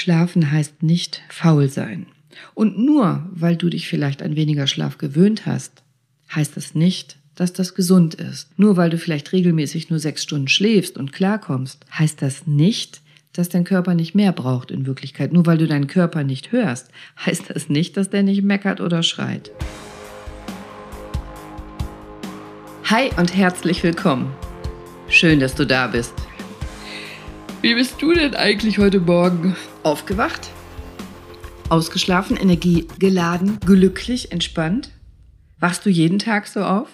Schlafen heißt nicht faul sein. Und nur weil du dich vielleicht an weniger Schlaf gewöhnt hast, heißt das nicht, dass das gesund ist. Nur weil du vielleicht regelmäßig nur sechs Stunden schläfst und klarkommst, heißt das nicht, dass dein Körper nicht mehr braucht in Wirklichkeit. Nur weil du deinen Körper nicht hörst, heißt das nicht, dass der nicht meckert oder schreit. Hi und herzlich willkommen. Schön, dass du da bist. Wie bist du denn eigentlich heute Morgen aufgewacht? Ausgeschlafen, Energie geladen, glücklich, entspannt? Wachst du jeden Tag so auf?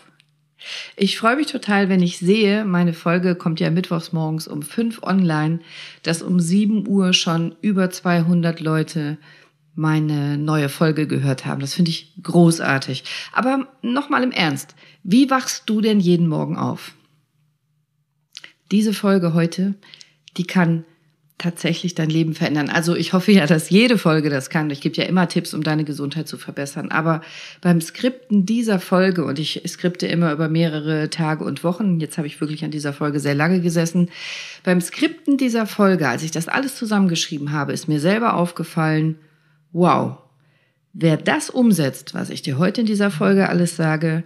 Ich freue mich total, wenn ich sehe, meine Folge kommt ja mittwochs morgens um fünf online, dass um sieben Uhr schon über 200 Leute meine neue Folge gehört haben. Das finde ich großartig. Aber nochmal im Ernst. Wie wachst du denn jeden Morgen auf? Diese Folge heute die kann tatsächlich dein Leben verändern. Also ich hoffe ja, dass jede Folge das kann. Ich gebe ja immer Tipps, um deine Gesundheit zu verbessern. Aber beim Skripten dieser Folge, und ich skripte immer über mehrere Tage und Wochen, jetzt habe ich wirklich an dieser Folge sehr lange gesessen, beim Skripten dieser Folge, als ich das alles zusammengeschrieben habe, ist mir selber aufgefallen, wow, wer das umsetzt, was ich dir heute in dieser Folge alles sage,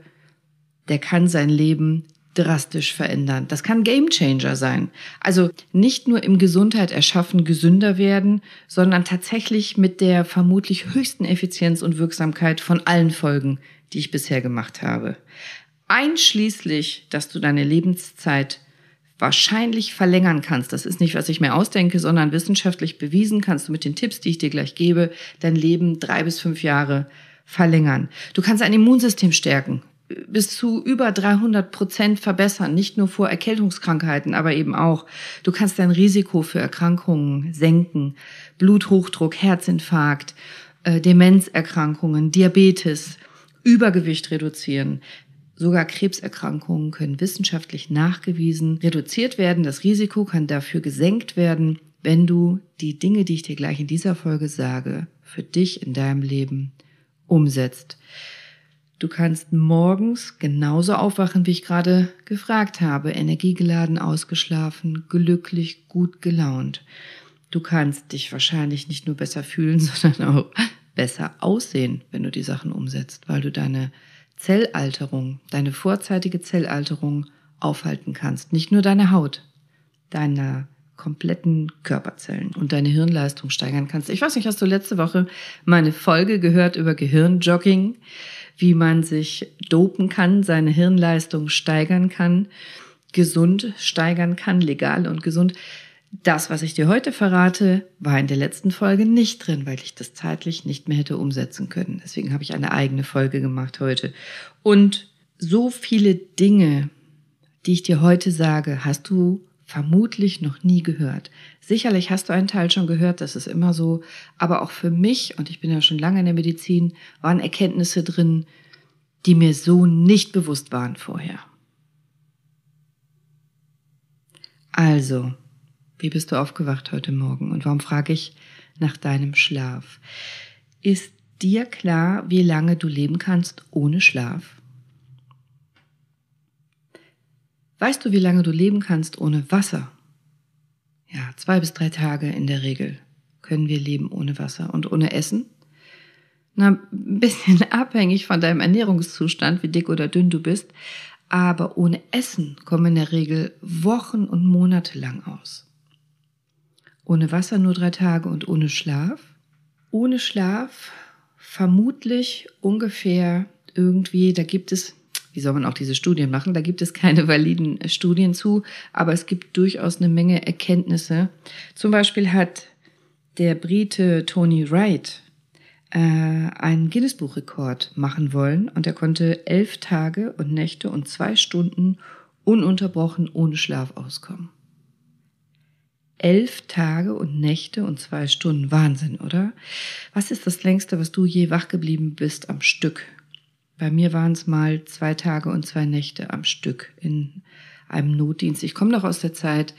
der kann sein Leben drastisch verändern. Das kann Gamechanger sein. Also nicht nur im Gesundheit erschaffen, gesünder werden, sondern tatsächlich mit der vermutlich höchsten Effizienz und Wirksamkeit von allen Folgen, die ich bisher gemacht habe. Einschließlich, dass du deine Lebenszeit wahrscheinlich verlängern kannst. Das ist nicht, was ich mir ausdenke, sondern wissenschaftlich bewiesen kannst du mit den Tipps, die ich dir gleich gebe, dein Leben drei bis fünf Jahre verlängern. Du kannst ein Immunsystem stärken bis zu über 300 Prozent verbessern, nicht nur vor Erkältungskrankheiten, aber eben auch. Du kannst dein Risiko für Erkrankungen senken, Bluthochdruck, Herzinfarkt, äh, Demenzerkrankungen, Diabetes, Übergewicht reduzieren. Sogar Krebserkrankungen können wissenschaftlich nachgewiesen reduziert werden. Das Risiko kann dafür gesenkt werden, wenn du die Dinge, die ich dir gleich in dieser Folge sage, für dich in deinem Leben umsetzt. Du kannst morgens genauso aufwachen, wie ich gerade gefragt habe, energiegeladen, ausgeschlafen, glücklich, gut gelaunt. Du kannst dich wahrscheinlich nicht nur besser fühlen, sondern auch besser aussehen, wenn du die Sachen umsetzt, weil du deine Zellalterung, deine vorzeitige Zellalterung aufhalten kannst. Nicht nur deine Haut, deine kompletten Körperzellen und deine Hirnleistung steigern kannst. Ich weiß nicht, hast du letzte Woche meine Folge gehört über Gehirnjogging? Wie man sich dopen kann, seine Hirnleistung steigern kann, gesund steigern kann, legal und gesund. Das, was ich dir heute verrate, war in der letzten Folge nicht drin, weil ich das zeitlich nicht mehr hätte umsetzen können. Deswegen habe ich eine eigene Folge gemacht heute. Und so viele Dinge, die ich dir heute sage, hast du vermutlich noch nie gehört. Sicherlich hast du einen Teil schon gehört, das ist immer so, aber auch für mich, und ich bin ja schon lange in der Medizin, waren Erkenntnisse drin, die mir so nicht bewusst waren vorher. Also, wie bist du aufgewacht heute Morgen und warum frage ich nach deinem Schlaf? Ist dir klar, wie lange du leben kannst ohne Schlaf? Weißt du, wie lange du leben kannst ohne Wasser? Ja, zwei bis drei Tage in der Regel können wir leben ohne Wasser und ohne Essen. Na, ein bisschen abhängig von deinem Ernährungszustand, wie dick oder dünn du bist. Aber ohne Essen kommen in der Regel Wochen und Monate lang aus. Ohne Wasser nur drei Tage und ohne Schlaf. Ohne Schlaf vermutlich ungefähr irgendwie, da gibt es wie soll man auch diese Studien machen? Da gibt es keine validen Studien zu, aber es gibt durchaus eine Menge Erkenntnisse. Zum Beispiel hat der Brite Tony Wright äh, einen Guinness-Buchrekord machen wollen und er konnte elf Tage und Nächte und zwei Stunden ununterbrochen ohne Schlaf auskommen. Elf Tage und Nächte und zwei Stunden. Wahnsinn, oder? Was ist das längste, was du je wach geblieben bist am Stück? Bei mir waren es mal zwei Tage und zwei Nächte am Stück in einem Notdienst. Ich komme noch aus der Zeit,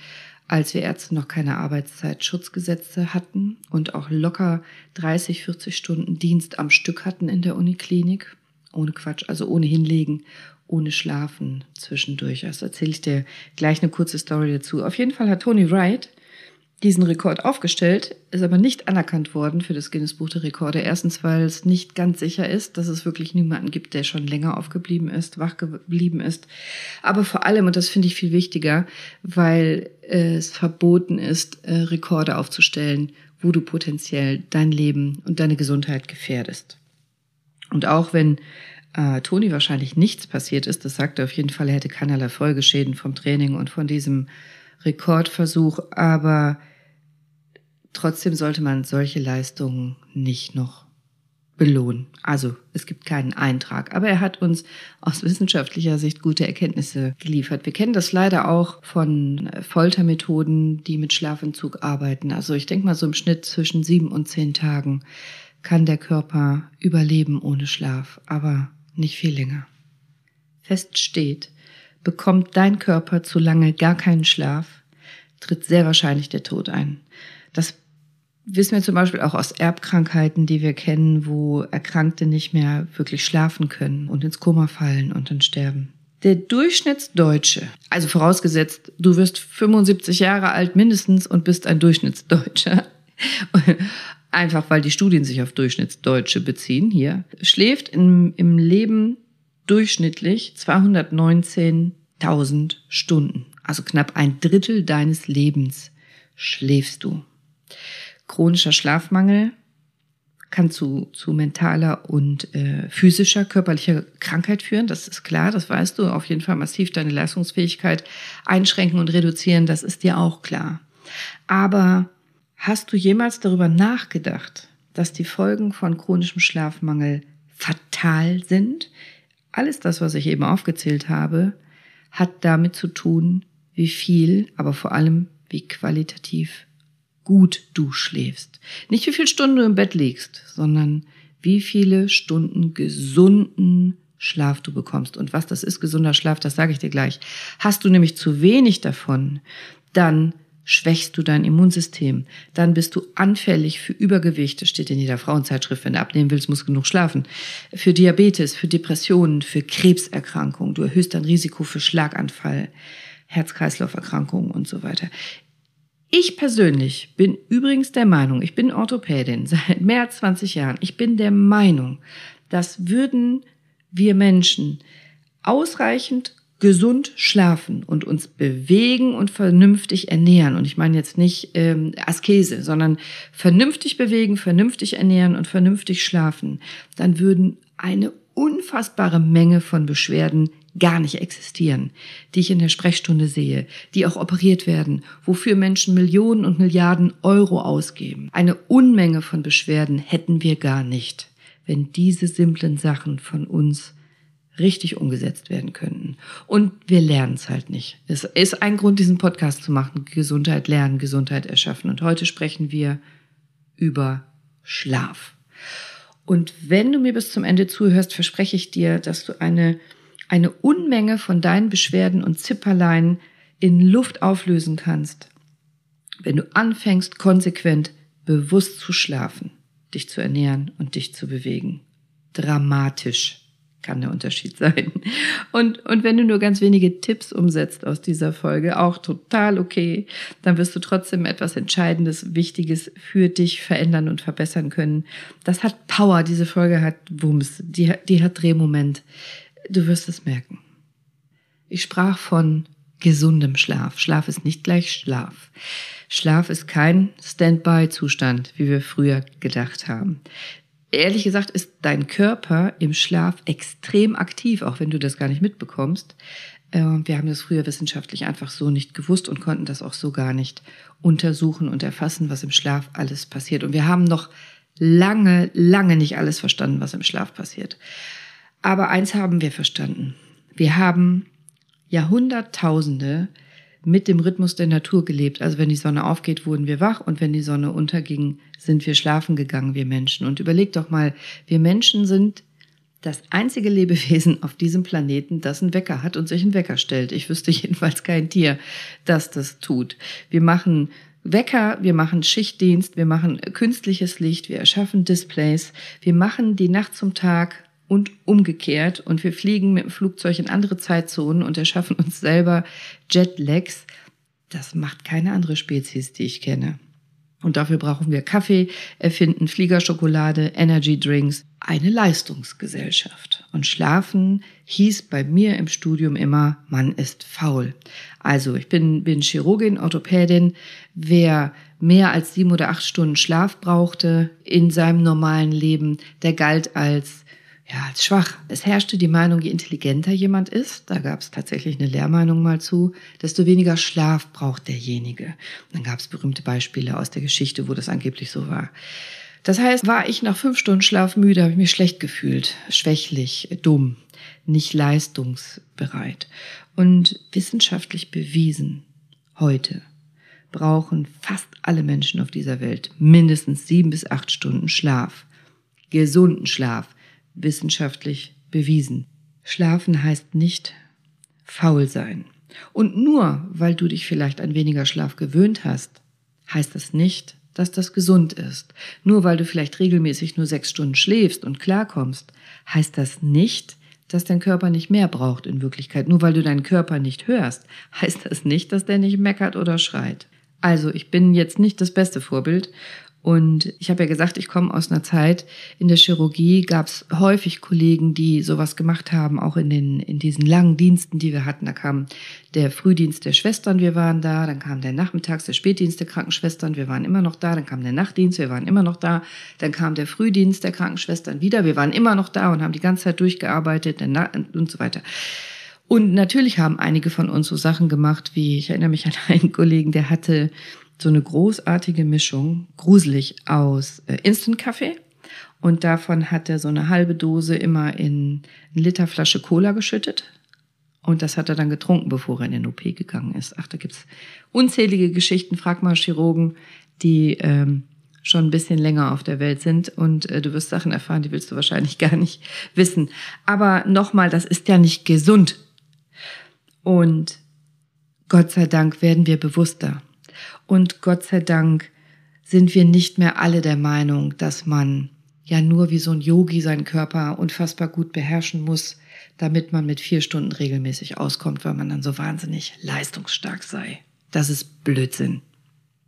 als wir Ärzte noch keine Arbeitszeitschutzgesetze hatten und auch locker 30, 40 Stunden Dienst am Stück hatten in der Uniklinik. Ohne Quatsch, also ohne hinlegen, ohne schlafen zwischendurch. Also erzähle ich dir gleich eine kurze Story dazu. Auf jeden Fall hat Tony Wright diesen Rekord aufgestellt, ist aber nicht anerkannt worden für das Guinness Buch der Rekorde. Erstens, weil es nicht ganz sicher ist, dass es wirklich niemanden gibt, der schon länger aufgeblieben ist, wach geblieben ist. Aber vor allem, und das finde ich viel wichtiger, weil es verboten ist, äh, Rekorde aufzustellen, wo du potenziell dein Leben und deine Gesundheit gefährdest. Und auch wenn äh, Toni wahrscheinlich nichts passiert ist, das sagt er auf jeden Fall, er hätte keinerlei Folgeschäden vom Training und von diesem Rekordversuch, aber trotzdem sollte man solche Leistungen nicht noch belohnen. Also es gibt keinen Eintrag, aber er hat uns aus wissenschaftlicher Sicht gute Erkenntnisse geliefert. Wir kennen das leider auch von Foltermethoden, die mit Schlafentzug arbeiten. Also ich denke mal so im Schnitt zwischen sieben und zehn Tagen kann der Körper überleben ohne Schlaf, aber nicht viel länger. Fest steht, bekommt dein Körper zu lange gar keinen Schlaf, tritt sehr wahrscheinlich der Tod ein. Das wissen wir zum Beispiel auch aus Erbkrankheiten, die wir kennen, wo Erkrankte nicht mehr wirklich schlafen können und ins Koma fallen und dann sterben. Der Durchschnittsdeutsche, also vorausgesetzt, du wirst 75 Jahre alt mindestens und bist ein Durchschnittsdeutscher, einfach weil die Studien sich auf Durchschnittsdeutsche beziehen hier, schläft im, im Leben durchschnittlich 219.000 Stunden. Also knapp ein Drittel deines Lebens schläfst du. Chronischer Schlafmangel kann zu, zu mentaler und äh, physischer, körperlicher Krankheit führen. Das ist klar, das weißt du. Auf jeden Fall massiv deine Leistungsfähigkeit einschränken und reduzieren, das ist dir auch klar. Aber hast du jemals darüber nachgedacht, dass die Folgen von chronischem Schlafmangel fatal sind? Alles das, was ich eben aufgezählt habe, hat damit zu tun, wie viel, aber vor allem wie qualitativ gut du schläfst. Nicht wie viele Stunden du im Bett liegst, sondern wie viele Stunden gesunden Schlaf du bekommst. Und was das ist, gesunder Schlaf, das sage ich dir gleich. Hast du nämlich zu wenig davon, dann schwächst du dein Immunsystem. Dann bist du anfällig für Übergewicht. Das steht in jeder Frauenzeitschrift. Wenn du abnehmen willst, musst du genug schlafen. Für Diabetes, für Depressionen, für Krebserkrankungen. Du erhöhst dein Risiko für Schlaganfall, Herz-Kreislauf-Erkrankungen und so weiter. Ich persönlich bin übrigens der Meinung, ich bin Orthopädin seit mehr als 20 Jahren, ich bin der Meinung, dass würden wir Menschen ausreichend gesund schlafen und uns bewegen und vernünftig ernähren. Und ich meine jetzt nicht ähm, Askese, sondern vernünftig bewegen, vernünftig ernähren und vernünftig schlafen. Dann würden eine unfassbare Menge von Beschwerden gar nicht existieren, die ich in der Sprechstunde sehe, die auch operiert werden, wofür Menschen Millionen und Milliarden Euro ausgeben. Eine Unmenge von Beschwerden hätten wir gar nicht, wenn diese simplen Sachen von uns richtig umgesetzt werden könnten. Und wir lernen es halt nicht. Es ist ein Grund, diesen Podcast zu machen. Gesundheit lernen, Gesundheit erschaffen. Und heute sprechen wir über Schlaf. Und wenn du mir bis zum Ende zuhörst, verspreche ich dir, dass du eine eine Unmenge von deinen Beschwerden und Zipperlein in Luft auflösen kannst, wenn du anfängst, konsequent bewusst zu schlafen, dich zu ernähren und dich zu bewegen. Dramatisch kann der Unterschied sein. Und, und wenn du nur ganz wenige Tipps umsetzt aus dieser Folge, auch total okay, dann wirst du trotzdem etwas Entscheidendes, Wichtiges für dich verändern und verbessern können. Das hat Power, diese Folge hat Wumms, die, die hat Drehmoment. Du wirst es merken. Ich sprach von gesundem Schlaf. Schlaf ist nicht gleich Schlaf. Schlaf ist kein Standby-Zustand, wie wir früher gedacht haben. Ehrlich gesagt ist dein Körper im Schlaf extrem aktiv, auch wenn du das gar nicht mitbekommst. Ähm, wir haben das früher wissenschaftlich einfach so nicht gewusst und konnten das auch so gar nicht untersuchen und erfassen, was im Schlaf alles passiert. Und wir haben noch lange, lange nicht alles verstanden, was im Schlaf passiert. Aber eins haben wir verstanden. Wir haben Jahrhunderttausende mit dem Rhythmus der Natur gelebt. Also wenn die Sonne aufgeht, wurden wir wach und wenn die Sonne unterging, sind wir schlafen gegangen, wir Menschen. Und überleg doch mal, wir Menschen sind das einzige Lebewesen auf diesem Planeten, das einen Wecker hat und sich einen Wecker stellt. Ich wüsste jedenfalls kein Tier, das das tut. Wir machen Wecker, wir machen Schichtdienst, wir machen künstliches Licht, wir erschaffen Displays, wir machen die Nacht zum Tag und umgekehrt. Und wir fliegen mit dem Flugzeug in andere Zeitzonen und erschaffen uns selber Jetlags. Das macht keine andere Spezies, die ich kenne. Und dafür brauchen wir Kaffee, erfinden Fliegerschokolade, Energy Drinks, eine Leistungsgesellschaft. Und schlafen hieß bei mir im Studium immer, man ist faul. Also ich bin, bin Chirurgin, Orthopädin. Wer mehr als sieben oder acht Stunden Schlaf brauchte in seinem normalen Leben, der galt als ja, als schwach. Es herrschte die Meinung, je intelligenter jemand ist, da gab es tatsächlich eine Lehrmeinung mal zu, desto weniger Schlaf braucht derjenige. Dann gab es berühmte Beispiele aus der Geschichte, wo das angeblich so war. Das heißt, war ich nach fünf Stunden Schlaf müde, habe ich mich schlecht gefühlt, schwächlich, dumm, nicht leistungsbereit. Und wissenschaftlich bewiesen, heute brauchen fast alle Menschen auf dieser Welt mindestens sieben bis acht Stunden Schlaf. Gesunden Schlaf wissenschaftlich bewiesen. Schlafen heißt nicht faul sein. Und nur weil du dich vielleicht an weniger Schlaf gewöhnt hast, heißt das nicht, dass das gesund ist. Nur weil du vielleicht regelmäßig nur sechs Stunden schläfst und klarkommst, heißt das nicht, dass dein Körper nicht mehr braucht in Wirklichkeit. Nur weil du deinen Körper nicht hörst, heißt das nicht, dass der nicht meckert oder schreit. Also ich bin jetzt nicht das beste Vorbild und ich habe ja gesagt, ich komme aus einer Zeit in der Chirurgie, gab es häufig Kollegen, die sowas gemacht haben, auch in den in diesen langen Diensten, die wir hatten. Da kam der Frühdienst der Schwestern, wir waren da, dann kam der Nachmittags der Spätdienst der Krankenschwestern, wir waren immer noch da, dann kam der Nachtdienst, wir waren immer noch da, dann kam der Frühdienst der Krankenschwestern wieder, wir waren immer noch da und haben die ganze Zeit durchgearbeitet und so weiter. Und natürlich haben einige von uns so Sachen gemacht, wie ich erinnere mich an einen Kollegen, der hatte so eine großartige Mischung, gruselig, aus äh, Instant-Kaffee. Und davon hat er so eine halbe Dose immer in eine Liter Flasche Cola geschüttet. Und das hat er dann getrunken, bevor er in den OP gegangen ist. Ach, da gibt's unzählige Geschichten. Frag mal Chirurgen, die ähm, schon ein bisschen länger auf der Welt sind. Und äh, du wirst Sachen erfahren, die willst du wahrscheinlich gar nicht wissen. Aber nochmal, das ist ja nicht gesund. Und Gott sei Dank werden wir bewusster. Und Gott sei Dank sind wir nicht mehr alle der Meinung, dass man ja nur wie so ein Yogi seinen Körper unfassbar gut beherrschen muss, damit man mit vier Stunden regelmäßig auskommt, weil man dann so wahnsinnig leistungsstark sei. Das ist Blödsinn.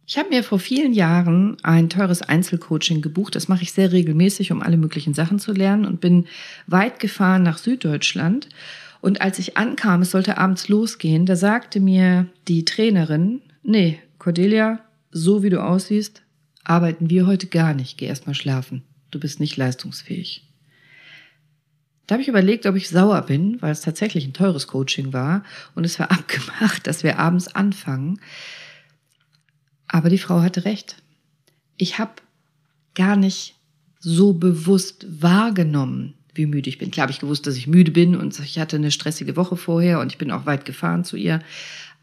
Ich habe mir vor vielen Jahren ein teures Einzelcoaching gebucht. Das mache ich sehr regelmäßig, um alle möglichen Sachen zu lernen und bin weit gefahren nach Süddeutschland. Und als ich ankam, es sollte abends losgehen, da sagte mir die Trainerin, nee, Cordelia, so wie du aussiehst, arbeiten wir heute gar nicht. Geh erst mal schlafen. Du bist nicht leistungsfähig. Da habe ich überlegt, ob ich sauer bin, weil es tatsächlich ein teures Coaching war und es war abgemacht, dass wir abends anfangen. Aber die Frau hatte recht. Ich habe gar nicht so bewusst wahrgenommen, wie müde ich bin. Klar habe ich gewusst, dass ich müde bin und ich hatte eine stressige Woche vorher und ich bin auch weit gefahren zu ihr.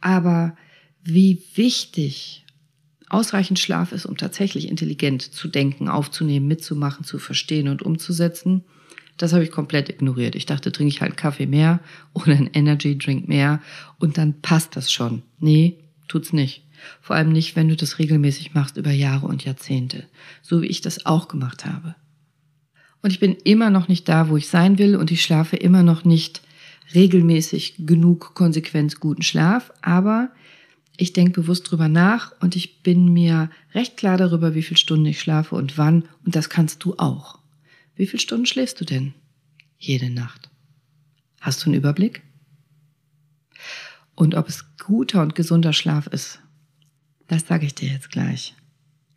Aber wie wichtig ausreichend Schlaf ist, um tatsächlich intelligent zu denken, aufzunehmen, mitzumachen, zu verstehen und umzusetzen, das habe ich komplett ignoriert. Ich dachte, trinke ich halt Kaffee mehr oder ein Energy Drink mehr und dann passt das schon. Nee, tut's nicht. Vor allem nicht, wenn du das regelmäßig machst über Jahre und Jahrzehnte, so wie ich das auch gemacht habe. Und ich bin immer noch nicht da, wo ich sein will und ich schlafe immer noch nicht regelmäßig genug konsequent guten Schlaf, aber ich denke bewusst drüber nach und ich bin mir recht klar darüber, wie viele Stunden ich schlafe und wann. Und das kannst du auch. Wie viele Stunden schläfst du denn jede Nacht? Hast du einen Überblick? Und ob es guter und gesunder Schlaf ist, das sage ich dir jetzt gleich.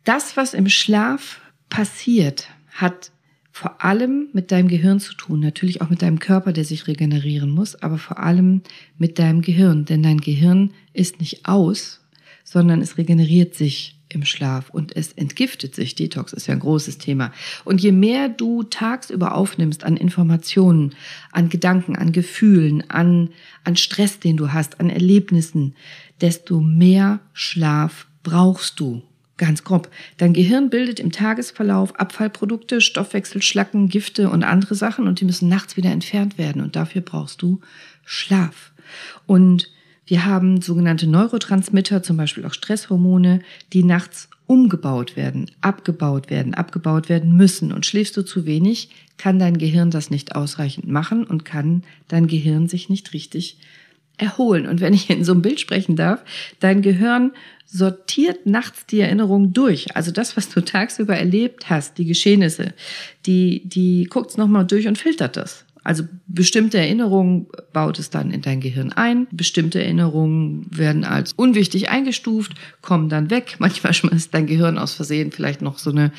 Das, was im Schlaf passiert, hat vor allem mit deinem Gehirn zu tun, natürlich auch mit deinem Körper, der sich regenerieren muss, aber vor allem mit deinem Gehirn, denn dein Gehirn ist nicht aus, sondern es regeneriert sich im Schlaf und es entgiftet sich. Detox ist ja ein großes Thema. Und je mehr du tagsüber aufnimmst an Informationen, an Gedanken, an Gefühlen, an, an Stress, den du hast, an Erlebnissen, desto mehr Schlaf brauchst du. Ganz grob. Dein Gehirn bildet im Tagesverlauf Abfallprodukte, Stoffwechselschlacken, Gifte und andere Sachen und die müssen nachts wieder entfernt werden und dafür brauchst du Schlaf. Und wir haben sogenannte Neurotransmitter, zum Beispiel auch Stresshormone, die nachts umgebaut werden, abgebaut werden, abgebaut werden müssen. Und schläfst du zu wenig, kann dein Gehirn das nicht ausreichend machen und kann dein Gehirn sich nicht richtig erholen. Und wenn ich in so einem Bild sprechen darf, dein Gehirn sortiert nachts die Erinnerungen durch. Also das, was du tagsüber erlebt hast, die Geschehnisse, die, die guckt es nochmal durch und filtert das. Also bestimmte Erinnerungen baut es dann in dein Gehirn ein. Bestimmte Erinnerungen werden als unwichtig eingestuft, kommen dann weg. Manchmal schmeißt dein Gehirn aus Versehen vielleicht noch so eine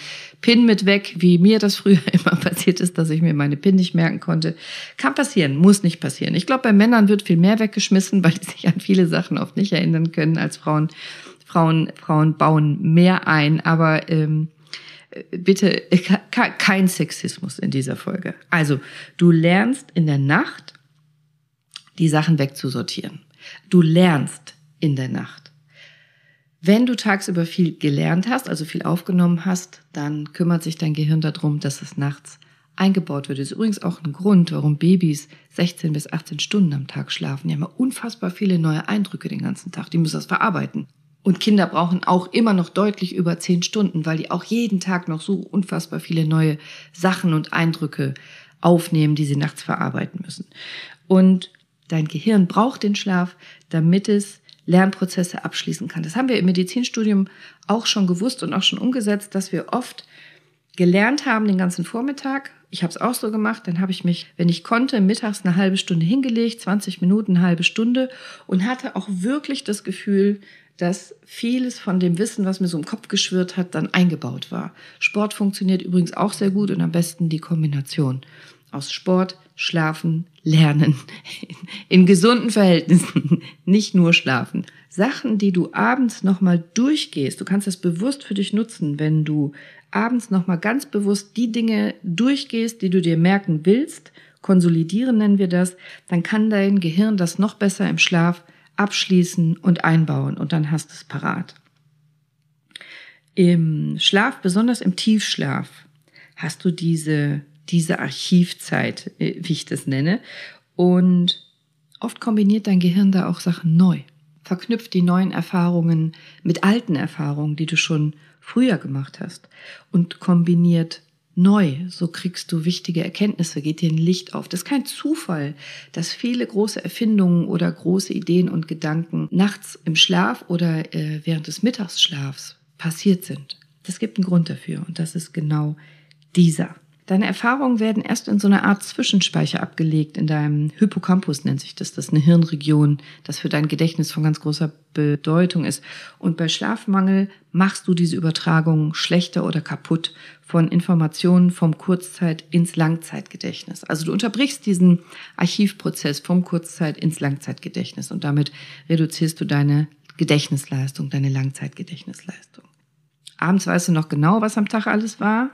PIN mit weg, wie mir das früher immer passiert ist, dass ich mir meine PIN nicht merken konnte. Kann passieren, muss nicht passieren. Ich glaube, bei Männern wird viel mehr weggeschmissen, weil die sich an viele Sachen oft nicht erinnern können als Frauen. Frauen, Frauen bauen mehr ein, aber ähm, bitte kein Sexismus in dieser Folge. Also, du lernst in der Nacht, die Sachen wegzusortieren. Du lernst in der Nacht. Wenn du tagsüber viel gelernt hast, also viel aufgenommen hast, dann kümmert sich dein Gehirn darum, dass es nachts eingebaut wird. Das ist übrigens auch ein Grund, warum Babys 16 bis 18 Stunden am Tag schlafen. Die haben unfassbar viele neue Eindrücke den ganzen Tag. Die müssen das verarbeiten. Und Kinder brauchen auch immer noch deutlich über zehn Stunden, weil die auch jeden Tag noch so unfassbar viele neue Sachen und Eindrücke aufnehmen, die sie nachts verarbeiten müssen. Und dein Gehirn braucht den Schlaf, damit es Lernprozesse abschließen kann. Das haben wir im Medizinstudium auch schon gewusst und auch schon umgesetzt, dass wir oft gelernt haben den ganzen Vormittag. Ich habe es auch so gemacht. Dann habe ich mich, wenn ich konnte, mittags eine halbe Stunde hingelegt, 20 Minuten, eine halbe Stunde und hatte auch wirklich das Gefühl, dass vieles von dem Wissen, was mir so im Kopf geschwirrt hat, dann eingebaut war. Sport funktioniert übrigens auch sehr gut und am besten die Kombination aus Sport, Schlafen, Lernen in gesunden Verhältnissen, nicht nur Schlafen. Sachen, die du abends nochmal durchgehst, du kannst das bewusst für dich nutzen, wenn du abends nochmal ganz bewusst die Dinge durchgehst, die du dir merken willst, konsolidieren nennen wir das, dann kann dein Gehirn das noch besser im Schlaf abschließen und einbauen und dann hast du es parat. Im Schlaf, besonders im Tiefschlaf, hast du diese, diese Archivzeit, äh, wie ich das nenne. Und oft kombiniert dein Gehirn da auch Sachen neu. Verknüpft die neuen Erfahrungen mit alten Erfahrungen, die du schon früher gemacht hast. Und kombiniert neu. So kriegst du wichtige Erkenntnisse, geht dir ein Licht auf. Das ist kein Zufall, dass viele große Erfindungen oder große Ideen und Gedanken nachts im Schlaf oder äh, während des Mittagsschlafs passiert sind. Das gibt einen Grund dafür und das ist genau dieser. Deine Erfahrungen werden erst in so einer Art Zwischenspeicher abgelegt, in deinem Hippocampus nennt sich das. Das ist eine Hirnregion, das für dein Gedächtnis von ganz großer Bedeutung ist. Und bei Schlafmangel machst du diese Übertragung schlechter oder kaputt von Informationen vom Kurzzeit ins Langzeitgedächtnis. Also du unterbrichst diesen Archivprozess vom Kurzzeit ins Langzeitgedächtnis und damit reduzierst du deine Gedächtnisleistung, deine Langzeitgedächtnisleistung. Abends weißt du noch genau, was am Tag alles war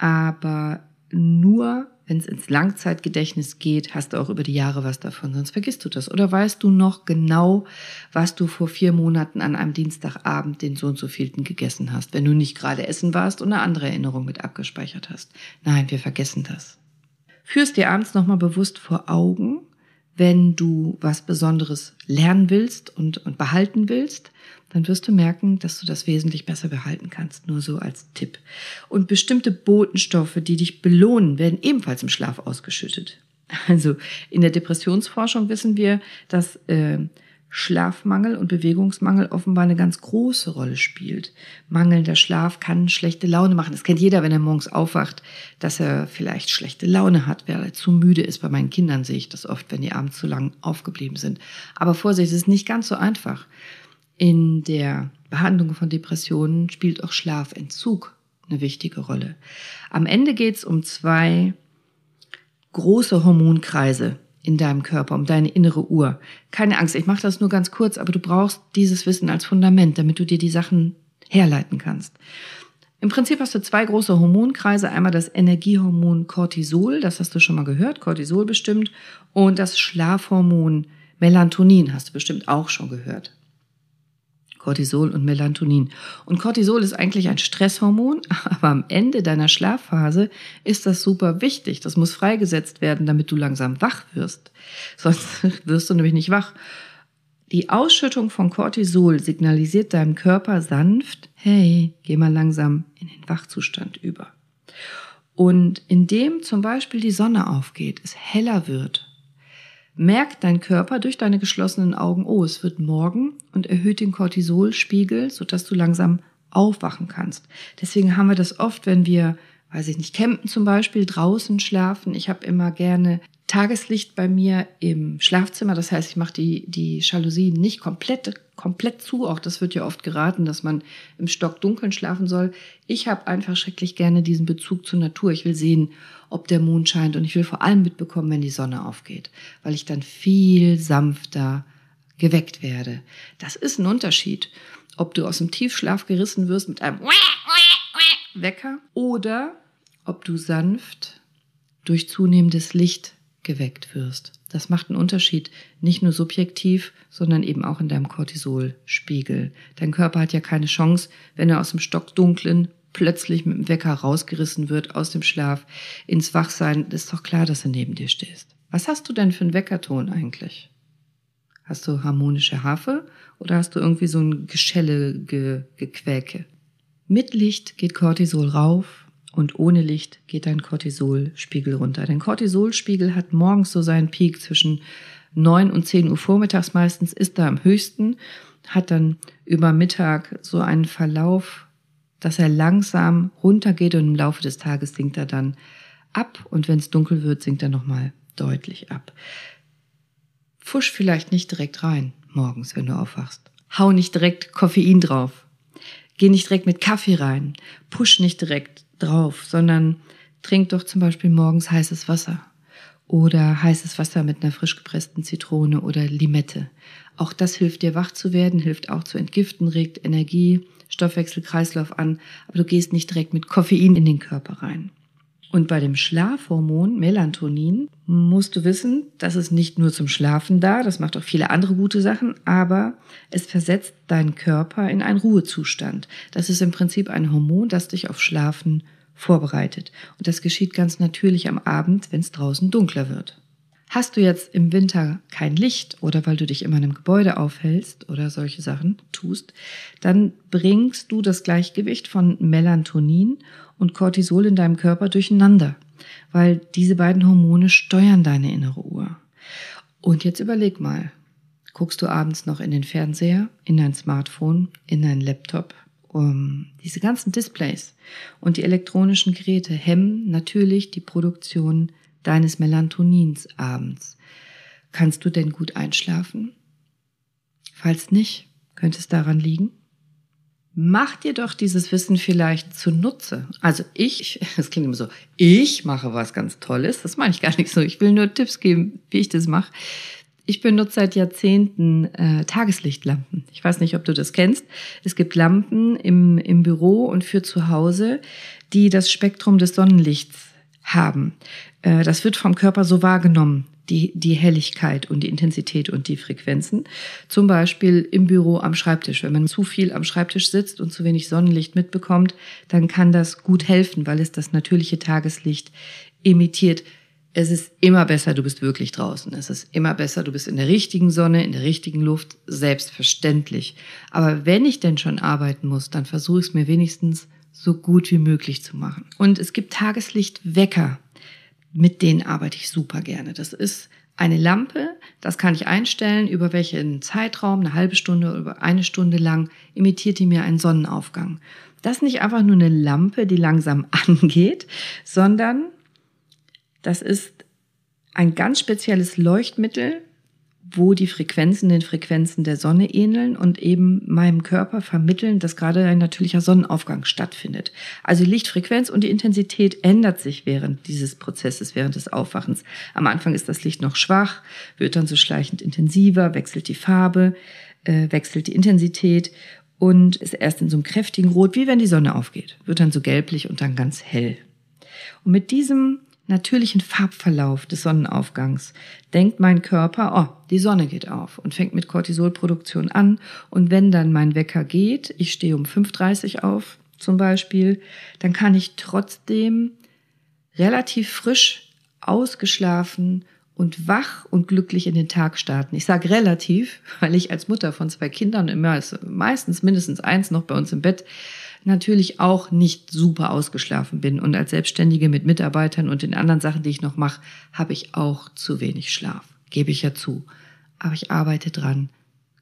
aber nur wenn es ins Langzeitgedächtnis geht, hast du auch über die Jahre was davon, sonst vergisst du das. Oder weißt du noch genau, was du vor vier Monaten an einem Dienstagabend den so und so vielten gegessen hast, wenn du nicht gerade essen warst und eine andere Erinnerung mit abgespeichert hast. Nein, wir vergessen das. Führst dir abends nochmal bewusst vor Augen, wenn du was Besonderes lernen willst und, und behalten willst, dann wirst du merken, dass du das wesentlich besser behalten kannst. Nur so als Tipp. Und bestimmte Botenstoffe, die dich belohnen, werden ebenfalls im Schlaf ausgeschüttet. Also in der Depressionsforschung wissen wir, dass äh, Schlafmangel und Bewegungsmangel offenbar eine ganz große Rolle spielt. Mangelnder Schlaf kann schlechte Laune machen. Das kennt jeder, wenn er morgens aufwacht, dass er vielleicht schlechte Laune hat, weil er zu müde ist. Bei meinen Kindern sehe ich das oft, wenn die abends zu lang aufgeblieben sind. Aber Vorsicht, es ist nicht ganz so einfach. In der Behandlung von Depressionen spielt auch Schlafentzug eine wichtige Rolle. Am Ende geht es um zwei große Hormonkreise, in deinem Körper, um deine innere Uhr. Keine Angst, ich mache das nur ganz kurz, aber du brauchst dieses Wissen als Fundament, damit du dir die Sachen herleiten kannst. Im Prinzip hast du zwei große Hormonkreise. Einmal das Energiehormon Cortisol, das hast du schon mal gehört, Cortisol bestimmt, und das Schlafhormon Melatonin hast du bestimmt auch schon gehört. Cortisol und Melatonin. Und Cortisol ist eigentlich ein Stresshormon, aber am Ende deiner Schlafphase ist das super wichtig. Das muss freigesetzt werden, damit du langsam wach wirst. Sonst wirst du nämlich nicht wach. Die Ausschüttung von Cortisol signalisiert deinem Körper sanft, hey, geh mal langsam in den Wachzustand über. Und indem zum Beispiel die Sonne aufgeht, es heller wird, merkt dein Körper durch deine geschlossenen Augen, oh, es wird morgen und erhöht den Cortisolspiegel, sodass du langsam aufwachen kannst. Deswegen haben wir das oft, wenn wir, weiß ich nicht, campen zum Beispiel, draußen schlafen. Ich habe immer gerne Tageslicht bei mir im Schlafzimmer. Das heißt, ich mache die, die Jalousien nicht komplett, komplett zu. Auch das wird ja oft geraten, dass man im Stock dunkeln schlafen soll. Ich habe einfach schrecklich gerne diesen Bezug zur Natur. Ich will sehen, ob der Mond scheint und ich will vor allem mitbekommen, wenn die Sonne aufgeht, weil ich dann viel sanfter geweckt werde. Das ist ein Unterschied, ob du aus dem Tiefschlaf gerissen wirst mit einem Wecker oder ob du sanft durch zunehmendes Licht geweckt wirst. Das macht einen Unterschied, nicht nur subjektiv, sondern eben auch in deinem Cortisolspiegel. Dein Körper hat ja keine Chance, wenn er aus dem Stockdunklen plötzlich mit dem Wecker rausgerissen wird aus dem Schlaf ins Wachsein. ist doch klar, dass er neben dir stehst. Was hast du denn für einen Weckerton eigentlich? Hast du harmonische Harfe oder hast du irgendwie so ein Geschelle, Ge Gequäke? Mit Licht geht Cortisol rauf, und ohne Licht geht dein Cortisolspiegel runter. Dein Cortisolspiegel hat morgens so seinen Peak zwischen 9 und 10 Uhr vormittags meistens, ist da am höchsten, hat dann über Mittag so einen Verlauf, dass er langsam runtergeht und im Laufe des Tages sinkt er dann ab und wenn es dunkel wird, sinkt er nochmal deutlich ab. Fusch vielleicht nicht direkt rein morgens, wenn du aufwachst. Hau nicht direkt Koffein drauf. Geh nicht direkt mit Kaffee rein. Push nicht direkt drauf, sondern trink doch zum Beispiel morgens heißes Wasser oder heißes Wasser mit einer frisch gepressten Zitrone oder Limette. Auch das hilft dir wach zu werden, hilft auch zu entgiften, regt Energie, Stoffwechsel, Kreislauf an, aber du gehst nicht direkt mit Koffein in den Körper rein. Und bei dem Schlafhormon Melatonin musst du wissen, das ist nicht nur zum Schlafen da, das macht auch viele andere gute Sachen, aber es versetzt deinen Körper in einen Ruhezustand. Das ist im Prinzip ein Hormon, das dich auf Schlafen vorbereitet. Und das geschieht ganz natürlich am Abend, wenn es draußen dunkler wird. Hast du jetzt im Winter kein Licht oder weil du dich immer in einem Gebäude aufhältst oder solche Sachen tust, dann bringst du das Gleichgewicht von Melatonin und Cortisol in deinem Körper durcheinander, weil diese beiden Hormone steuern deine innere Uhr. Und jetzt überleg mal, guckst du abends noch in den Fernseher, in dein Smartphone, in dein Laptop? Um, diese ganzen Displays und die elektronischen Geräte hemmen natürlich die Produktion deines Melatonins abends. Kannst du denn gut einschlafen? Falls nicht, könnte es daran liegen? Mach dir doch dieses Wissen vielleicht zunutze. Also ich, das klingt immer so, ich mache was ganz Tolles. Das meine ich gar nicht so. Ich will nur Tipps geben, wie ich das mache. Ich benutze seit Jahrzehnten äh, Tageslichtlampen. Ich weiß nicht, ob du das kennst. Es gibt Lampen im, im Büro und für zu Hause, die das Spektrum des Sonnenlichts haben. Äh, das wird vom Körper so wahrgenommen, die, die Helligkeit und die Intensität und die Frequenzen. Zum Beispiel im Büro am Schreibtisch. Wenn man zu viel am Schreibtisch sitzt und zu wenig Sonnenlicht mitbekommt, dann kann das gut helfen, weil es das natürliche Tageslicht imitiert. Es ist immer besser, du bist wirklich draußen. Es ist immer besser, du bist in der richtigen Sonne, in der richtigen Luft, selbstverständlich. Aber wenn ich denn schon arbeiten muss, dann versuche ich es mir wenigstens so gut wie möglich zu machen. Und es gibt Tageslichtwecker, mit denen arbeite ich super gerne. Das ist eine Lampe, das kann ich einstellen, über welchen Zeitraum, eine halbe Stunde oder eine Stunde lang, imitiert die mir einen Sonnenaufgang. Das ist nicht einfach nur eine Lampe, die langsam angeht, sondern das ist ein ganz spezielles Leuchtmittel, wo die Frequenzen den Frequenzen der Sonne ähneln und eben meinem Körper vermitteln, dass gerade ein natürlicher Sonnenaufgang stattfindet. Also Lichtfrequenz und die Intensität ändert sich während dieses Prozesses, während des Aufwachens. Am Anfang ist das Licht noch schwach, wird dann so schleichend intensiver, wechselt die Farbe, äh, wechselt die Intensität und ist erst in so einem kräftigen Rot, wie wenn die Sonne aufgeht, wird dann so gelblich und dann ganz hell. Und mit diesem natürlichen Farbverlauf des Sonnenaufgangs denkt mein Körper, oh, die Sonne geht auf und fängt mit Cortisolproduktion an. Und wenn dann mein Wecker geht, ich stehe um 5.30 Uhr auf zum Beispiel, dann kann ich trotzdem relativ frisch, ausgeschlafen und wach und glücklich in den Tag starten. Ich sage relativ, weil ich als Mutter von zwei Kindern immer, meistens mindestens eins noch bei uns im Bett, natürlich auch nicht super ausgeschlafen bin. Und als Selbstständige mit Mitarbeitern und den anderen Sachen, die ich noch mache, habe ich auch zu wenig Schlaf. gebe ich ja zu. Aber ich arbeite dran,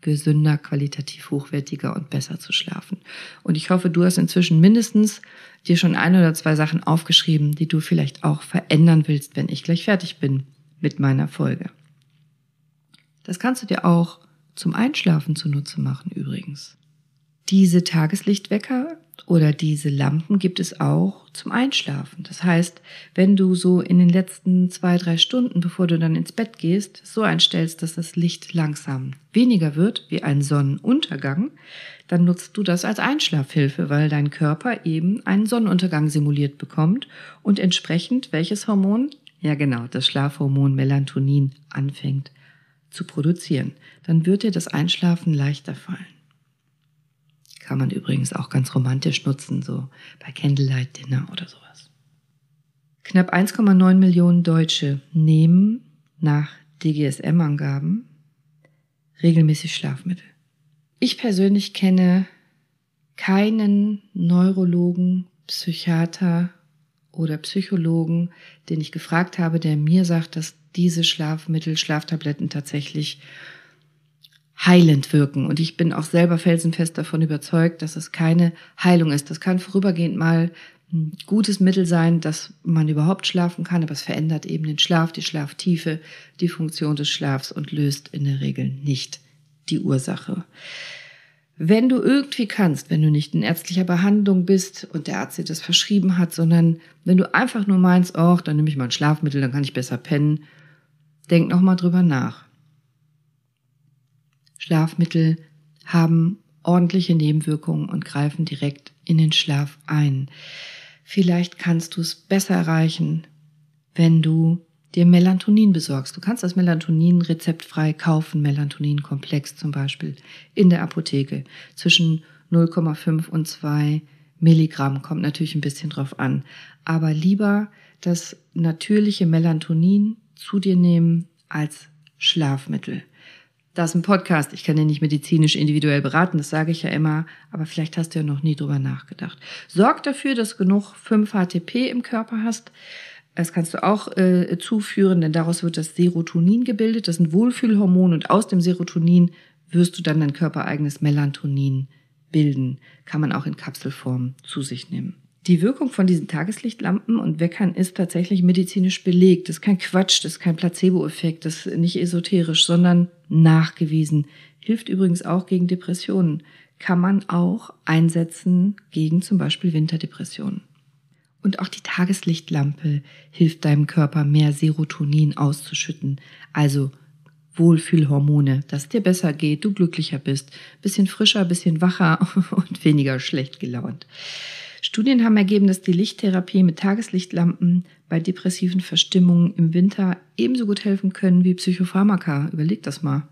gesünder, qualitativ hochwertiger und besser zu schlafen. Und ich hoffe, du hast inzwischen mindestens dir schon ein oder zwei Sachen aufgeschrieben, die du vielleicht auch verändern willst, wenn ich gleich fertig bin mit meiner Folge. Das kannst du dir auch zum Einschlafen zunutze machen übrigens. Diese Tageslichtwecker oder diese Lampen gibt es auch zum Einschlafen. Das heißt, wenn du so in den letzten zwei, drei Stunden, bevor du dann ins Bett gehst, so einstellst, dass das Licht langsam weniger wird, wie ein Sonnenuntergang, dann nutzt du das als Einschlafhilfe, weil dein Körper eben einen Sonnenuntergang simuliert bekommt und entsprechend welches Hormon? Ja genau, das Schlafhormon Melatonin anfängt zu produzieren. Dann wird dir das Einschlafen leichter fallen. Kann man übrigens auch ganz romantisch nutzen, so bei Candlelight Dinner oder sowas. Knapp 1,9 Millionen Deutsche nehmen nach DGSM-Angaben regelmäßig Schlafmittel. Ich persönlich kenne keinen Neurologen, Psychiater oder Psychologen, den ich gefragt habe, der mir sagt, dass diese Schlafmittel, Schlaftabletten tatsächlich heilend wirken. Und ich bin auch selber felsenfest davon überzeugt, dass es keine Heilung ist. Das kann vorübergehend mal ein gutes Mittel sein, dass man überhaupt schlafen kann, aber es verändert eben den Schlaf, die Schlaftiefe, die Funktion des Schlafs und löst in der Regel nicht die Ursache. Wenn du irgendwie kannst, wenn du nicht in ärztlicher Behandlung bist und der Arzt dir das verschrieben hat, sondern wenn du einfach nur meinst, oh, dann nehme ich mal ein Schlafmittel, dann kann ich besser pennen, denk noch mal drüber nach. Schlafmittel haben ordentliche Nebenwirkungen und greifen direkt in den Schlaf ein. Vielleicht kannst du es besser erreichen, wenn du dir Melatonin besorgst. Du kannst das Melatonin rezeptfrei kaufen, Melatonin-Komplex zum Beispiel, in der Apotheke. Zwischen 0,5 und 2 Milligramm kommt natürlich ein bisschen drauf an. Aber lieber das natürliche Melatonin zu dir nehmen als Schlafmittel. Das ist ein Podcast, ich kann den nicht medizinisch individuell beraten, das sage ich ja immer, aber vielleicht hast du ja noch nie drüber nachgedacht. Sorg dafür, dass du genug 5-HTP im Körper hast. Das kannst du auch äh, zuführen, denn daraus wird das Serotonin gebildet. Das ist ein Wohlfühlhormon und aus dem Serotonin wirst du dann dein körpereigenes Melatonin bilden. Kann man auch in Kapselform zu sich nehmen. Die Wirkung von diesen Tageslichtlampen und Weckern ist tatsächlich medizinisch belegt. Das ist kein Quatsch, das ist kein Placebo-Effekt, das ist nicht esoterisch, sondern nachgewiesen. Hilft übrigens auch gegen Depressionen. Kann man auch einsetzen gegen zum Beispiel Winterdepressionen. Und auch die Tageslichtlampe hilft deinem Körper mehr Serotonin auszuschütten, also Wohlfühlhormone, dass es dir besser geht, du glücklicher bist, bisschen frischer, bisschen wacher und weniger schlecht gelaunt. Studien haben ergeben, dass die Lichttherapie mit Tageslichtlampen bei depressiven Verstimmungen im Winter ebenso gut helfen können wie Psychopharmaka. Überleg das mal.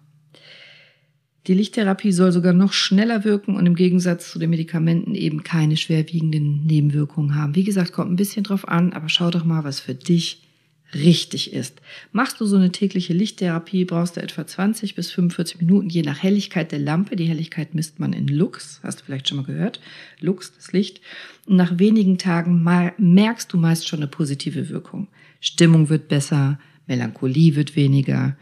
Die Lichttherapie soll sogar noch schneller wirken und im Gegensatz zu den Medikamenten eben keine schwerwiegenden Nebenwirkungen haben. Wie gesagt, kommt ein bisschen drauf an, aber schau doch mal, was für dich richtig ist. Machst du so eine tägliche Lichttherapie, brauchst du etwa 20 bis 45 Minuten, je nach Helligkeit der Lampe. Die Helligkeit misst man in Lux, hast du vielleicht schon mal gehört. Lux, das Licht. Und nach wenigen Tagen merkst du meist schon eine positive Wirkung. Stimmung wird besser, Melancholie wird weniger.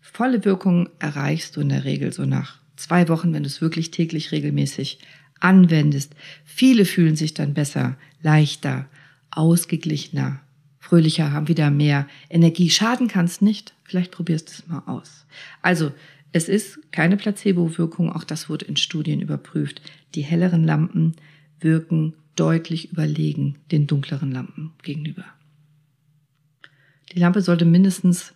Volle Wirkung erreichst du in der Regel so nach zwei Wochen, wenn du es wirklich täglich regelmäßig anwendest. Viele fühlen sich dann besser, leichter, ausgeglichener, fröhlicher, haben wieder mehr Energie. Schaden kann es nicht. Vielleicht probierst du es mal aus. Also, es ist keine Placebo-Wirkung, auch das wurde in Studien überprüft. Die helleren Lampen wirken deutlich überlegen den dunkleren Lampen gegenüber. Die Lampe sollte mindestens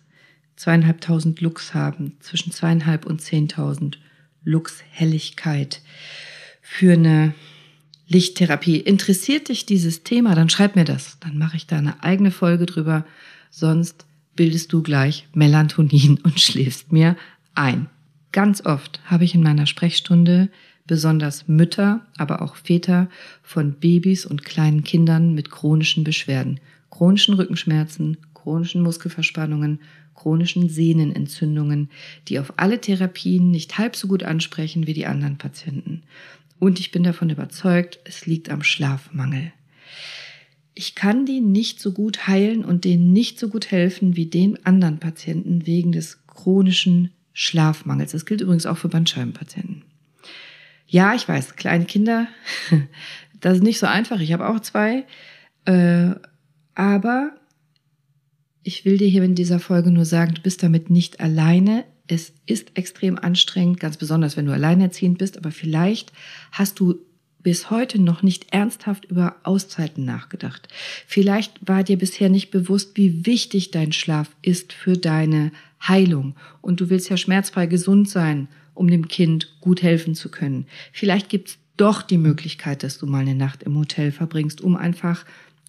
zweieinhalbtausend Lux haben, zwischen zweieinhalb und zehntausend Lux Helligkeit für eine Lichttherapie. Interessiert dich dieses Thema, dann schreib mir das. Dann mache ich da eine eigene Folge drüber. Sonst bildest du gleich Melatonin und schläfst mir ein. Ganz oft habe ich in meiner Sprechstunde besonders Mütter, aber auch Väter von Babys und kleinen Kindern mit chronischen Beschwerden, chronischen Rückenschmerzen, chronischen Muskelverspannungen, chronischen Sehnenentzündungen, die auf alle Therapien nicht halb so gut ansprechen wie die anderen Patienten. Und ich bin davon überzeugt, es liegt am Schlafmangel. ich kann die nicht so gut heilen und denen nicht so gut helfen wie den anderen Patienten wegen des chronischen Schlafmangels. Das gilt übrigens auch für Bandscheibenpatienten. Ja, ich weiß, kleine Kinder, das ist nicht so einfach. Ich habe auch zwei. Äh, aber ich will dir hier in dieser Folge nur sagen, du bist damit nicht alleine. Es ist extrem anstrengend, ganz besonders, wenn du alleinerziehend bist, aber vielleicht hast du bis heute noch nicht ernsthaft über Auszeiten nachgedacht. Vielleicht war dir bisher nicht bewusst, wie wichtig dein Schlaf ist für deine Heilung. Und du willst ja schmerzfrei gesund sein, um dem Kind gut helfen zu können. Vielleicht gibt's doch die Möglichkeit, dass du mal eine Nacht im Hotel verbringst, um einfach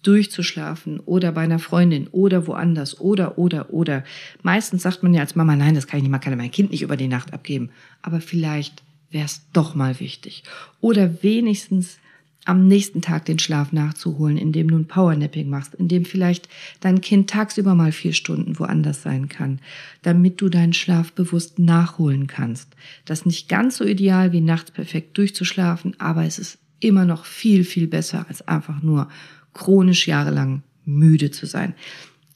durchzuschlafen oder bei einer Freundin oder woanders oder, oder, oder. Meistens sagt man ja als Mama, nein, das kann ich nicht, man kann mein Kind nicht über die Nacht abgeben. Aber vielleicht wäre es doch mal wichtig. Oder wenigstens am nächsten Tag den Schlaf nachzuholen, indem du ein Powernapping machst, indem vielleicht dein Kind tagsüber mal vier Stunden woanders sein kann, damit du deinen Schlaf bewusst nachholen kannst. Das ist nicht ganz so ideal wie nachts perfekt durchzuschlafen, aber es ist immer noch viel, viel besser als einfach nur chronisch jahrelang müde zu sein.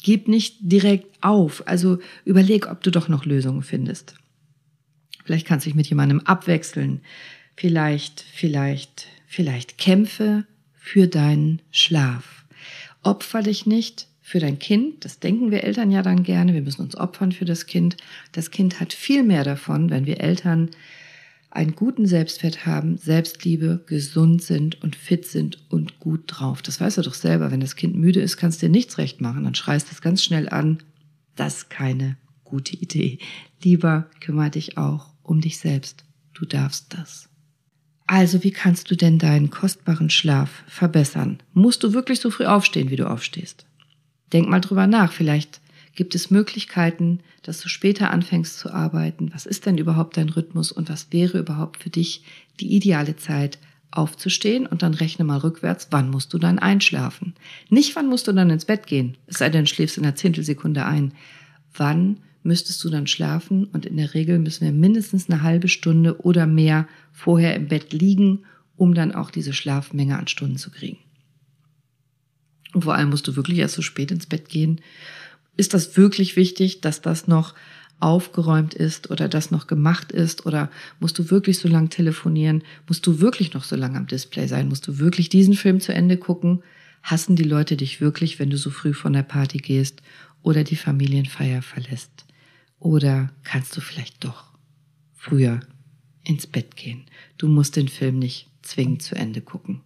Gib nicht direkt auf, also überleg, ob du doch noch Lösungen findest. Vielleicht kannst du dich mit jemandem abwechseln. Vielleicht, vielleicht, vielleicht kämpfe für deinen Schlaf. Opfer dich nicht für dein Kind. Das denken wir Eltern ja dann gerne. Wir müssen uns opfern für das Kind. Das Kind hat viel mehr davon, wenn wir Eltern einen guten Selbstwert haben, Selbstliebe, gesund sind und fit sind und gut drauf. Das weißt du doch selber. Wenn das Kind müde ist, kannst du dir nichts recht machen. Dann schreist es ganz schnell an. Das ist keine gute Idee. Lieber kümmere dich auch um dich selbst. Du darfst das. Also, wie kannst du denn deinen kostbaren Schlaf verbessern? Musst du wirklich so früh aufstehen, wie du aufstehst? Denk mal drüber nach. Vielleicht gibt es Möglichkeiten, dass du später anfängst zu arbeiten. Was ist denn überhaupt dein Rhythmus und was wäre überhaupt für dich die ideale Zeit, aufzustehen und dann rechne mal rückwärts, wann musst du dann einschlafen? Nicht wann musst du dann ins Bett gehen, es sei denn, schläfst in einer Zehntelsekunde ein. Wann müsstest du dann schlafen und in der Regel müssen wir mindestens eine halbe Stunde oder mehr vorher im Bett liegen, um dann auch diese Schlafmenge an Stunden zu kriegen. Und vor allem musst du wirklich erst so spät ins Bett gehen. Ist das wirklich wichtig, dass das noch aufgeräumt ist oder das noch gemacht ist oder musst du wirklich so lange telefonieren? Musst du wirklich noch so lange am Display sein? Musst du wirklich diesen Film zu Ende gucken? Hassen die Leute dich wirklich, wenn du so früh von der Party gehst oder die Familienfeier verlässt? Oder kannst du vielleicht doch früher ins Bett gehen? Du musst den Film nicht zwingend zu Ende gucken.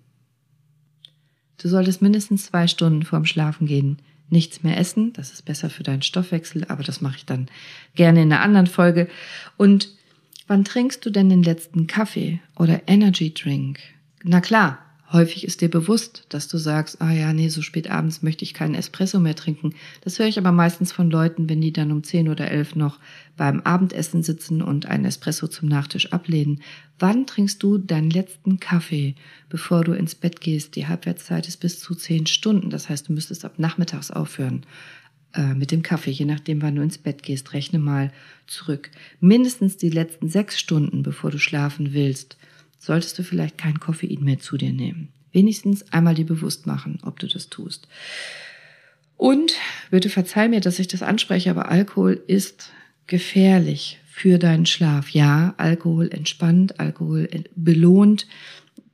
Du solltest mindestens zwei Stunden vorm Schlafengehen nichts mehr essen. Das ist besser für deinen Stoffwechsel, aber das mache ich dann gerne in einer anderen Folge. Und wann trinkst du denn den letzten Kaffee oder Energy Drink? Na klar, Häufig ist dir bewusst, dass du sagst, ah ja, nee, so spät abends möchte ich keinen Espresso mehr trinken. Das höre ich aber meistens von Leuten, wenn die dann um 10 oder 11 noch beim Abendessen sitzen und einen Espresso zum Nachtisch ablehnen. Wann trinkst du deinen letzten Kaffee, bevor du ins Bett gehst? Die Halbwertszeit ist bis zu 10 Stunden. Das heißt, du müsstest ab nachmittags aufhören äh, mit dem Kaffee, je nachdem, wann du ins Bett gehst. Rechne mal zurück. Mindestens die letzten sechs Stunden, bevor du schlafen willst solltest du vielleicht kein Koffein mehr zu dir nehmen. Wenigstens einmal dir bewusst machen, ob du das tust. Und bitte verzeih mir, dass ich das anspreche, aber Alkohol ist gefährlich für deinen Schlaf. Ja, Alkohol entspannt, Alkohol belohnt.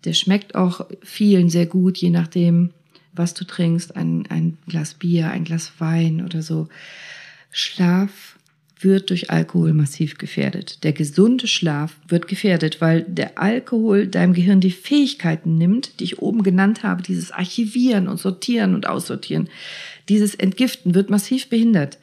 Der schmeckt auch vielen sehr gut, je nachdem, was du trinkst. Ein, ein Glas Bier, ein Glas Wein oder so. Schlaf wird durch Alkohol massiv gefährdet. Der gesunde Schlaf wird gefährdet, weil der Alkohol deinem Gehirn die Fähigkeiten nimmt, die ich oben genannt habe, dieses Archivieren und Sortieren und Aussortieren. Dieses Entgiften wird massiv behindert.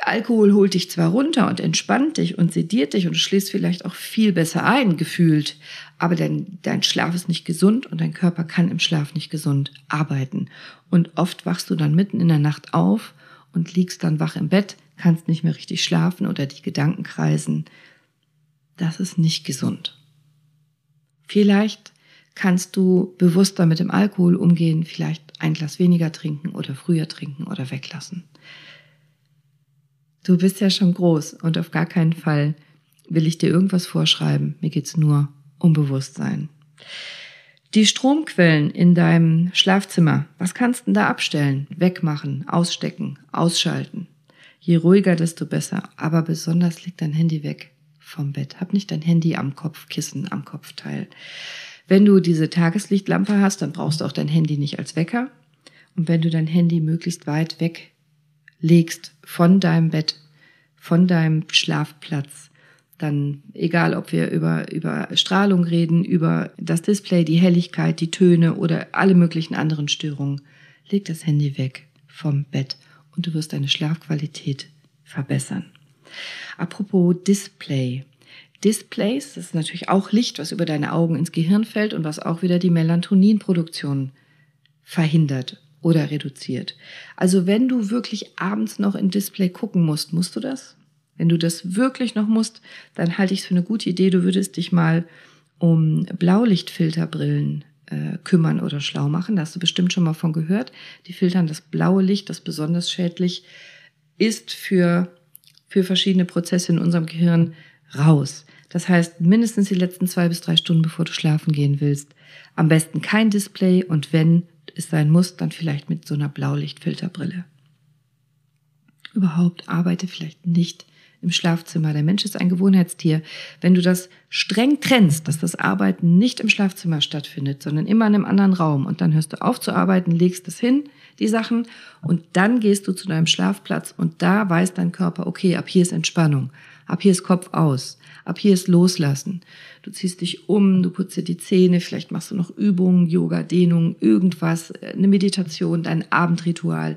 Alkohol holt dich zwar runter und entspannt dich und sediert dich und du vielleicht auch viel besser ein, gefühlt, aber dein, dein Schlaf ist nicht gesund und dein Körper kann im Schlaf nicht gesund arbeiten. Und oft wachst du dann mitten in der Nacht auf und liegst dann wach im Bett, kannst nicht mehr richtig schlafen oder die Gedanken kreisen. Das ist nicht gesund. Vielleicht kannst du bewusster mit dem Alkohol umgehen, vielleicht ein Glas weniger trinken oder früher trinken oder weglassen. Du bist ja schon groß und auf gar keinen Fall will ich dir irgendwas vorschreiben. Mir geht's nur um Bewusstsein. Die Stromquellen in deinem Schlafzimmer, was kannst du da abstellen? Wegmachen, ausstecken, ausschalten. Je ruhiger, desto besser. Aber besonders leg dein Handy weg vom Bett. Hab nicht dein Handy am Kopfkissen, am Kopfteil. Wenn du diese Tageslichtlampe hast, dann brauchst du auch dein Handy nicht als Wecker. Und wenn du dein Handy möglichst weit weg legst von deinem Bett, von deinem Schlafplatz, dann egal, ob wir über, über Strahlung reden, über das Display, die Helligkeit, die Töne oder alle möglichen anderen Störungen, leg das Handy weg vom Bett und du wirst deine Schlafqualität verbessern. Apropos Display. Displays, das ist natürlich auch Licht, was über deine Augen ins Gehirn fällt und was auch wieder die Melatoninproduktion verhindert oder reduziert. Also wenn du wirklich abends noch in Display gucken musst, musst du das? Wenn du das wirklich noch musst, dann halte ich es für eine gute Idee, du würdest dich mal um Blaulichtfilterbrillen äh, kümmern oder schlau machen. Da hast du bestimmt schon mal von gehört. Die filtern das blaue Licht, das besonders schädlich ist für, für verschiedene Prozesse in unserem Gehirn, raus. Das heißt, mindestens die letzten zwei bis drei Stunden, bevor du schlafen gehen willst, am besten kein Display und wenn es sein muss, dann vielleicht mit so einer Blaulichtfilterbrille. Überhaupt arbeite vielleicht nicht im Schlafzimmer. Der Mensch ist ein Gewohnheitstier. Wenn du das streng trennst, dass das Arbeiten nicht im Schlafzimmer stattfindet, sondern immer in einem anderen Raum und dann hörst du auf zu arbeiten, legst es hin, die Sachen, und dann gehst du zu deinem Schlafplatz und da weiß dein Körper, okay, ab hier ist Entspannung, ab hier ist Kopf aus, ab hier ist Loslassen. Du ziehst dich um, du putzt dir die Zähne, vielleicht machst du noch Übungen, Yoga, Dehnung, irgendwas, eine Meditation, dein Abendritual,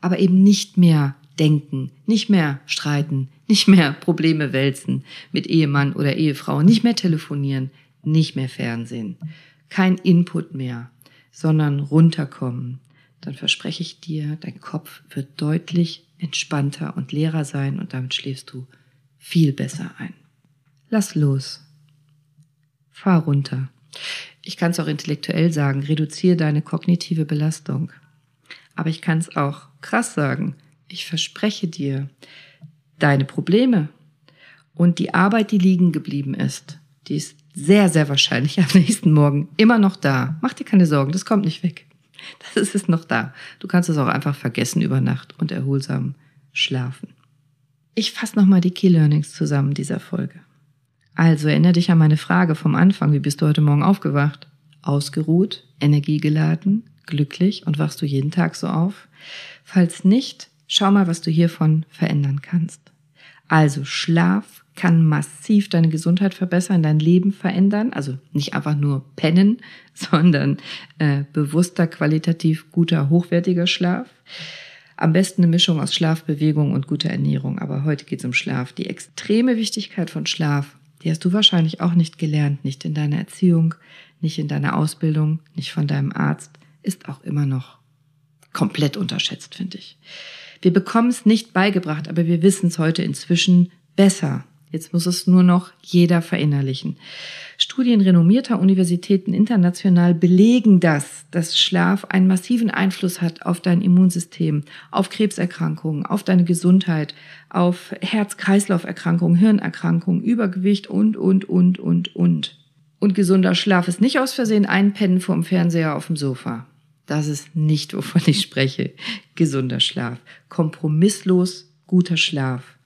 aber eben nicht mehr denken, nicht mehr streiten, nicht mehr Probleme wälzen mit Ehemann oder Ehefrau, nicht mehr telefonieren, nicht mehr Fernsehen, kein Input mehr, sondern runterkommen. Dann verspreche ich dir, dein Kopf wird deutlich entspannter und leerer sein und damit schläfst du viel besser ein. Lass los. Fahr runter. Ich kann es auch intellektuell sagen, reduziere deine kognitive Belastung. Aber ich kann es auch krass sagen, ich verspreche dir, deine Probleme und die Arbeit, die liegen geblieben ist, die ist sehr, sehr wahrscheinlich am nächsten Morgen immer noch da. Mach dir keine Sorgen, das kommt nicht weg. Das ist noch da. Du kannst es auch einfach vergessen über Nacht und erholsam schlafen. Ich fasse nochmal die Key Learnings zusammen dieser Folge. Also erinnere dich an meine Frage vom Anfang. Wie bist du heute Morgen aufgewacht? Ausgeruht, energiegeladen, glücklich und wachst du jeden Tag so auf? Falls nicht, Schau mal, was du hiervon verändern kannst. Also Schlaf kann massiv deine Gesundheit verbessern, dein Leben verändern. Also nicht einfach nur pennen, sondern äh, bewusster, qualitativ guter, hochwertiger Schlaf. Am besten eine Mischung aus Schlaf, Bewegung und guter Ernährung. Aber heute geht es um Schlaf. Die extreme Wichtigkeit von Schlaf, die hast du wahrscheinlich auch nicht gelernt, nicht in deiner Erziehung, nicht in deiner Ausbildung, nicht von deinem Arzt, ist auch immer noch komplett unterschätzt, finde ich. Wir bekommen es nicht beigebracht, aber wir wissen es heute inzwischen besser. Jetzt muss es nur noch jeder verinnerlichen. Studien renommierter Universitäten international belegen das, dass Schlaf einen massiven Einfluss hat auf dein Immunsystem, auf Krebserkrankungen, auf deine Gesundheit, auf Herz-Kreislauf-Erkrankungen, Hirnerkrankungen, Übergewicht und, und, und, und, und. Und gesunder Schlaf ist nicht aus Versehen einpennen vorm Fernseher auf dem Sofa. Das ist nicht, wovon ich spreche. Gesunder Schlaf. Kompromisslos guter Schlaf.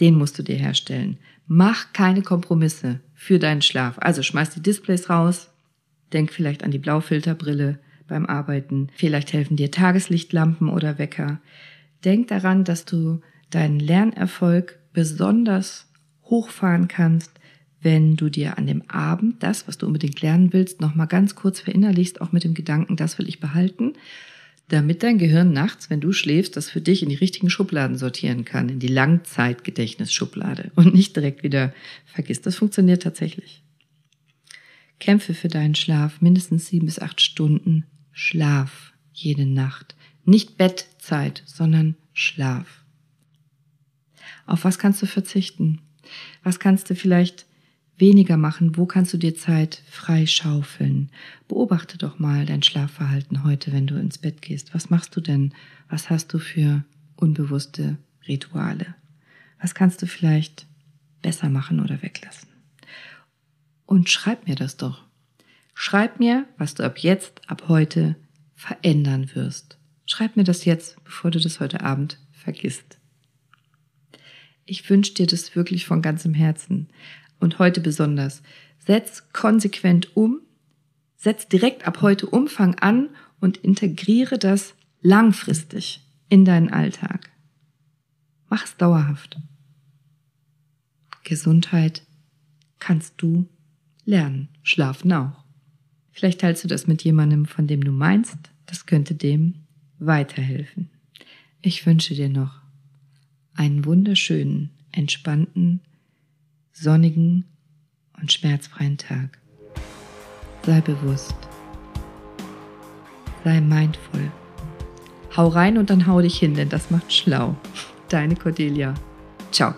Den musst du dir herstellen. Mach keine Kompromisse für deinen Schlaf. Also schmeiß die Displays raus. Denk vielleicht an die Blaufilterbrille beim Arbeiten. Vielleicht helfen dir Tageslichtlampen oder Wecker. Denk daran, dass du deinen Lernerfolg besonders hochfahren kannst, wenn du dir an dem Abend das, was du unbedingt lernen willst, nochmal ganz kurz verinnerlichst, auch mit dem Gedanken, das will ich behalten, damit dein Gehirn nachts, wenn du schläfst, das für dich in die richtigen Schubladen sortieren kann, in die Langzeitgedächtnisschublade und nicht direkt wieder vergisst. Das funktioniert tatsächlich. Kämpfe für deinen Schlaf, mindestens sieben bis acht Stunden Schlaf jede Nacht. Nicht Bettzeit, sondern Schlaf. Auf was kannst du verzichten? Was kannst du vielleicht weniger machen? Wo kannst du dir Zeit frei schaufeln? Beobachte doch mal dein Schlafverhalten heute, wenn du ins Bett gehst. Was machst du denn? Was hast du für unbewusste Rituale? Was kannst du vielleicht besser machen oder weglassen? Und schreib mir das doch. Schreib mir, was du ab jetzt, ab heute verändern wirst. Schreib mir das jetzt, bevor du das heute Abend vergisst. Ich wünsche dir das wirklich von ganzem Herzen und heute besonders. Setz konsequent um, setz direkt ab heute Umfang an und integriere das langfristig in deinen Alltag. Mach es dauerhaft. Gesundheit kannst du lernen, schlafen auch. Vielleicht teilst du das mit jemandem, von dem du meinst, das könnte dem weiterhelfen. Ich wünsche dir noch einen wunderschönen, entspannten, sonnigen und schmerzfreien Tag. Sei bewusst. Sei mindful. Hau rein und dann hau dich hin, denn das macht schlau. Deine Cordelia. Ciao.